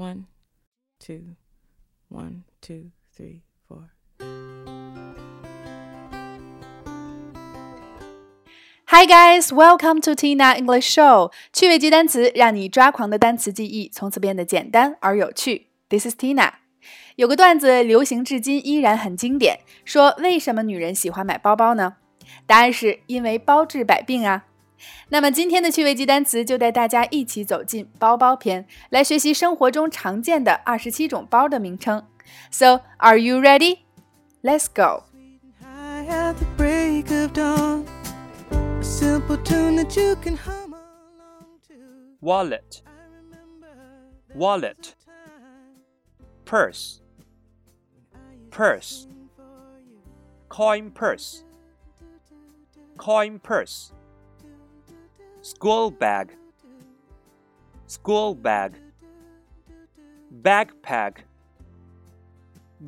One, two, one, two, three, four. Hi guys, welcome to Tina English Show。趣味记单词，让你抓狂的单词记忆从此变得简单而有趣。This is Tina。有个段子流行至今，依然很经典。说为什么女人喜欢买包包呢？答案是因为包治百病啊。那么今天的趣味记单词就带大家一起走进包包篇，来学习生活中常见的二十七种包的名称。So, are you ready? Let's go. High at the break of dawn, a simple tune that you can hum along to. wallet, wallet, purse, purse, coin purse, coin purse, school bag, school bag, backpack,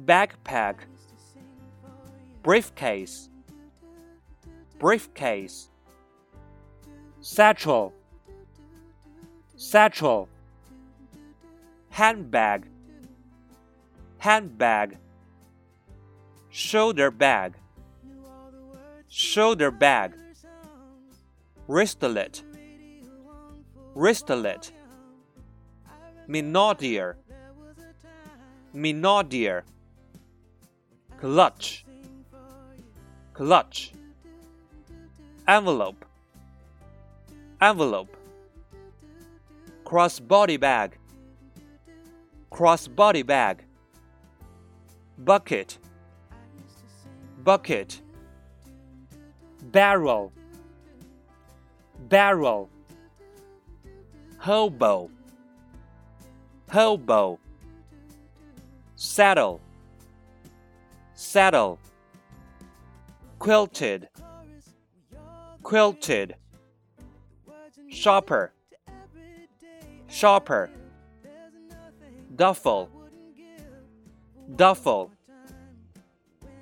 backpack, briefcase, briefcase, satchel. Satchel, handbag, handbag, shoulder bag, shoulder bag, wristlet, wristlet, minaudier, minaudier, clutch, clutch, envelope, envelope. Crossbody bag, crossbody bag, bucket, bucket, barrel, barrel, hobo, hobo, saddle, saddle, quilted, quilted, shopper. Shopper, duffel, duffel,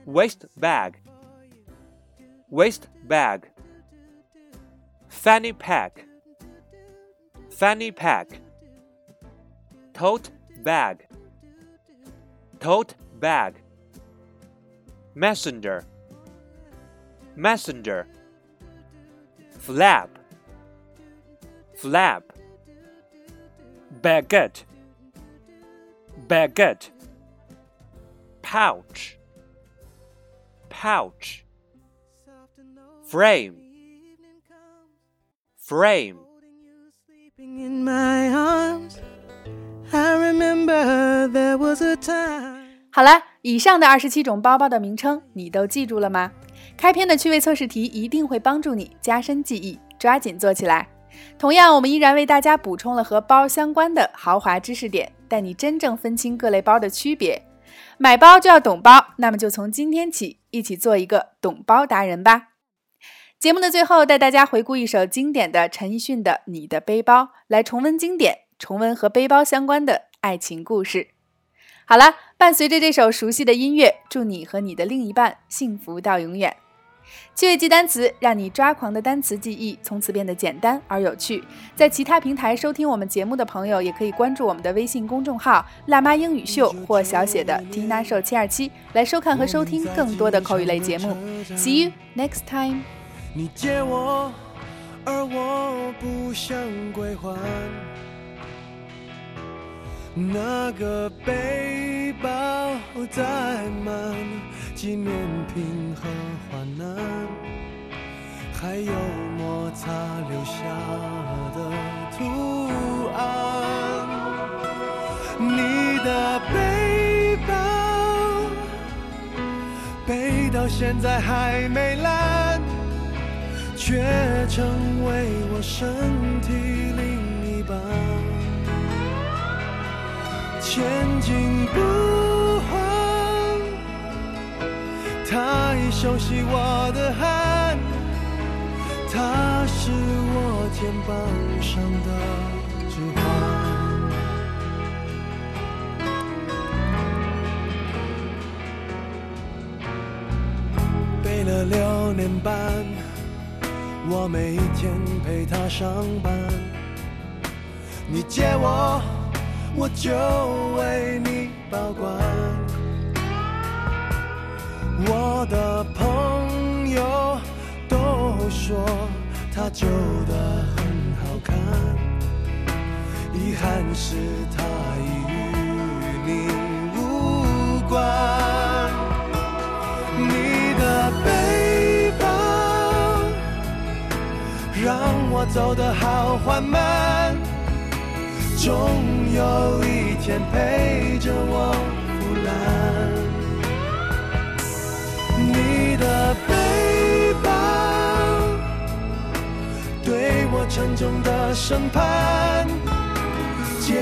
waist bag, waist bag, fanny pack, fanny pack, tote bag, tote bag, messenger, messenger, flap, flap. Baguette, baguette, pouch, pouch, frame, time. 好了，以上的二十七种包包的名称你都记住了吗？开篇的趣味测试题一定会帮助你加深记忆，抓紧做起来。同样，我们依然为大家补充了和包相关的豪华知识点，带你真正分清各类包的区别。买包就要懂包，那么就从今天起一起做一个懂包达人吧。节目的最后，带大家回顾一首经典的陈奕迅的《你的背包》，来重温经典，重温和背包相关的爱情故事。好了，伴随着这首熟悉的音乐，祝你和你的另一半幸福到永远。趣味记单词，让你抓狂的单词记忆从此变得简单而有趣。在其他平台收听我们节目的朋友，也可以关注我们的微信公众号“辣妈英语秀”或小写的 “Tina Show 七二七”来收看和收听更多的口语类节目。See you next time。你借我，而我不想归还。那个背包载满纪念品和患难，还有摩擦留下的图案。你的背包背到现在还没烂，成为我身体另一半。前进不换，它已熟悉我的汗，他是我肩膀上的指环。背了六年半，我每一天陪他上班。你借我。我就为你保管。我的朋友都说他旧的很好看，遗憾是它已与你我走得好缓慢，终有一天陪着我腐烂。你的背包对我沉重的审判，借